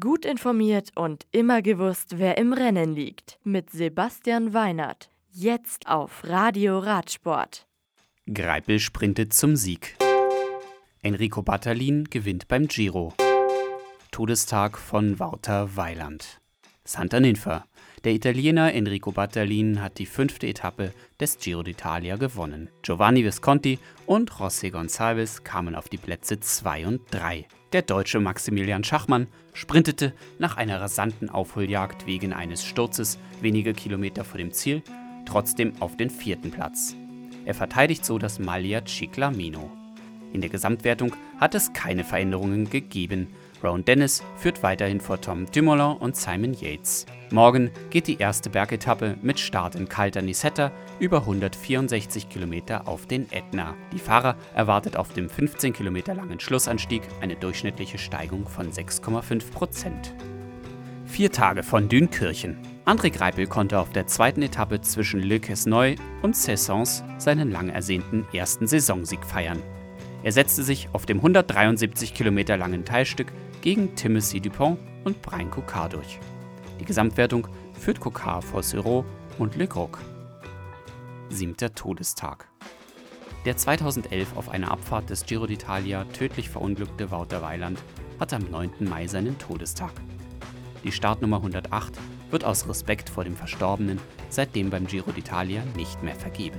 Gut informiert und immer gewusst, wer im Rennen liegt. Mit Sebastian Weinert. Jetzt auf Radio Radsport. Greipel sprintet zum Sieg. Enrico Battalin gewinnt beim Giro. Todestag von Wouter Weiland. Santa Ninfa. Der Italiener Enrico Battalin hat die fünfte Etappe des Giro d'Italia gewonnen. Giovanni Visconti und José Gonçalves kamen auf die Plätze 2 und 3. Der deutsche Maximilian Schachmann sprintete nach einer rasanten Aufholjagd wegen eines Sturzes wenige Kilometer vor dem Ziel trotzdem auf den vierten Platz. Er verteidigt so das Maglia Ciclamino. In der Gesamtwertung hat es keine Veränderungen gegeben. Rowan Dennis führt weiterhin vor Tom Dumoulin und Simon Yates. Morgen geht die erste Bergetappe mit Start in Calta Nisetta über 164 Kilometer auf den Ätna. Die Fahrer erwartet auf dem 15 Kilometer langen Schlussanstieg eine durchschnittliche Steigung von 6,5 Prozent. Vier Tage von Dünkirchen. André Greipel konnte auf der zweiten Etappe zwischen Le Quesnoy und Cessons seinen lang ersehnten ersten Saisonsieg feiern. Er setzte sich auf dem 173 Kilometer langen Teilstück gegen Timothy Dupont und Brian Cocard durch. Die Gesamtwertung führt Cocard vor Siro und Le Groc. Siebter Todestag. Der 2011 auf einer Abfahrt des Giro d'Italia tödlich verunglückte Wouter Weiland hatte am 9. Mai seinen Todestag. Die Startnummer 108 wird aus Respekt vor dem Verstorbenen seitdem beim Giro d'Italia nicht mehr vergeben.